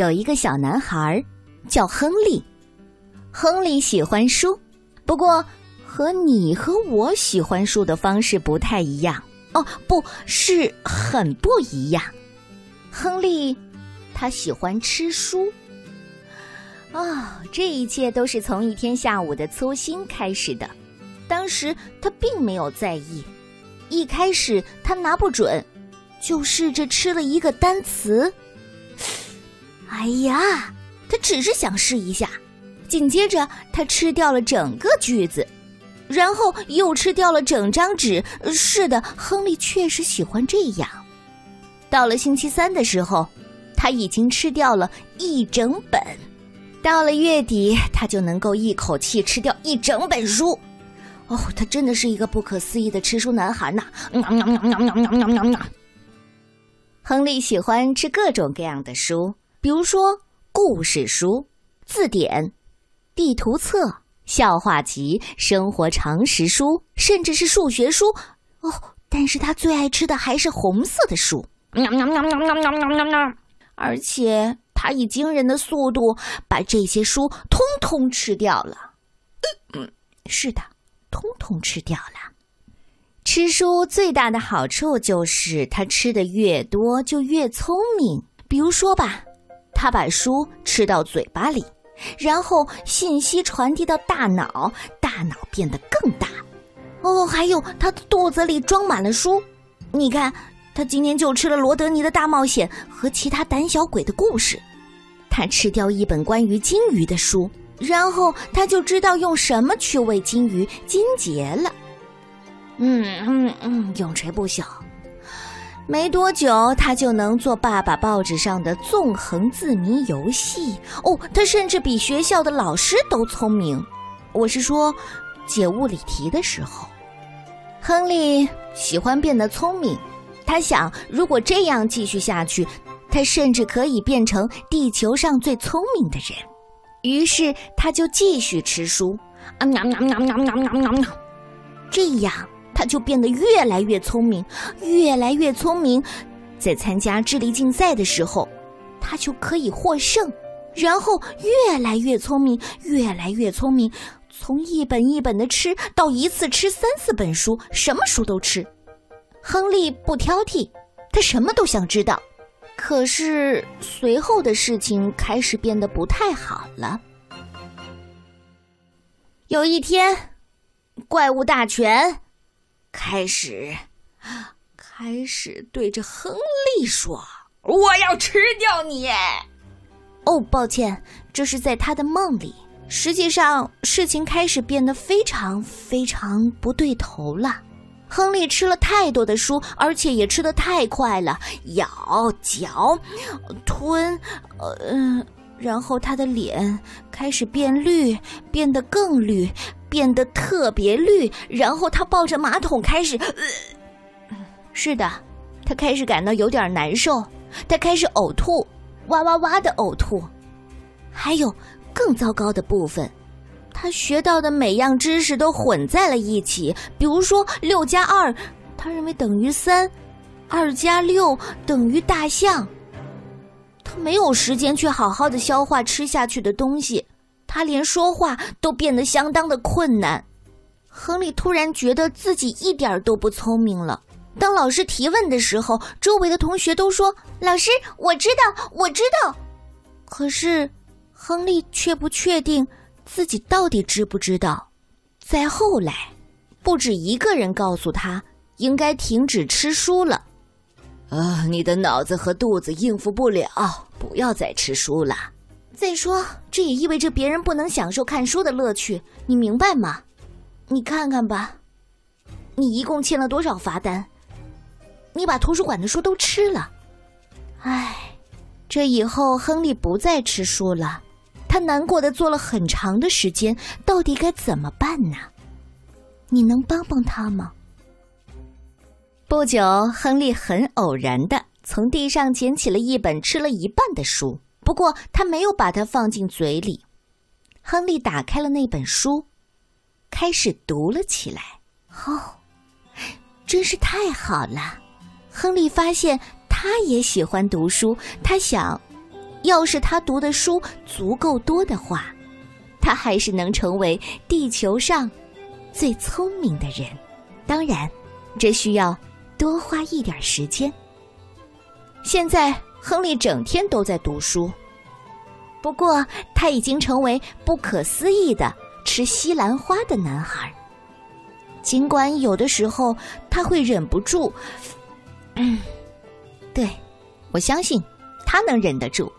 有一个小男孩，叫亨利。亨利喜欢书，不过和你和我喜欢书的方式不太一样。哦，不是很不一样。亨利，他喜欢吃书。啊，这一切都是从一天下午的粗心开始的。当时他并没有在意，一开始他拿不准，就试着吃了一个单词。哎呀，他只是想试一下，紧接着他吃掉了整个句子，然后又吃掉了整张纸。是的，亨利确实喜欢这样。到了星期三的时候，他已经吃掉了一整本。到了月底，他就能够一口气吃掉一整本书。哦，他真的是一个不可思议的吃书男孩呐！亨利喜欢吃各种各样的书，比如说故事书、字典、地图册、笑话集、生活常识书，甚至是数学书。哦，但是他最爱吃的还是红色的书。而且。他以惊人的速度把这些书通通吃掉了。嗯，是的，通通吃掉了。吃书最大的好处就是他吃的越多就越聪明。比如说吧，他把书吃到嘴巴里，然后信息传递到大脑，大脑变得更大。哦，还有他的肚子里装满了书。你看，他今天就吃了罗德尼的大冒险和其他胆小鬼的故事。他吃掉一本关于金鱼的书，然后他就知道用什么去喂金鱼金结了。嗯嗯嗯，永垂不朽。没多久他就能做爸爸报纸上的纵横字谜游戏。哦他甚至比学校的老师都聪明我是说解物理题的时候亨利喜欢变得聪明他想如果这样继续下去他甚至可以变成地球上最聪明的人。于是他就继续吃书。啊喵喵喵喵喵喵喵。这样他就变得越来越聪明，越来越聪明。在参加智力竞赛的时候，他就可以获胜，然后越来越聪明，越来越聪明，从一本一本的吃到一次吃三四本书，什么书都吃。亨利不挑剔，他什么都想知道。可是随后的事情开始变得不太好了。有一天，怪物大全开始 开始对着亨利说：“我要吃掉你！”哦，抱歉，这是在他的梦里。实际上，事情开始变得非常非常不对头了。亨利吃了太多的书，而且也吃得太快了，咬、嚼、吞，呃，然后他的脸开始变绿，变得更绿，变得特别绿，然后他抱着马桶开始，是的，他开始感到有点难受，他开始呕吐，哇哇哇的呕吐，还有更糟糕的部分。他学到的每样知识都混在了一起，比如说六加二，他认为等于三；二加六等于大象。他没有时间去好好的消化吃下去的东西，他连说话都变得相当的困难。亨利突然觉得自己一点都不聪明了。当老师提问的时候，周围的同学都说：“老师，我知道，我知道。”可是，亨利却不确定。自己到底知不知道？再后来，不止一个人告诉他应该停止吃书了。啊，你的脑子和肚子应付不了，不要再吃书了。再说，这也意味着别人不能享受看书的乐趣，你明白吗？你看看吧，你一共欠了多少罚单？你把图书馆的书都吃了。唉，这以后亨利不再吃书了。他难过的坐了很长的时间，到底该怎么办呢？你能帮帮他吗？不久，亨利很偶然的从地上捡起了一本吃了一半的书，不过他没有把它放进嘴里。亨利打开了那本书，开始读了起来。哦，真是太好了！亨利发现他也喜欢读书，他想。要是他读的书足够多的话，他还是能成为地球上最聪明的人。当然，这需要多花一点时间。现在，亨利整天都在读书，不过他已经成为不可思议的吃西兰花的男孩。尽管有的时候他会忍不住，嗯，对，我相信他能忍得住。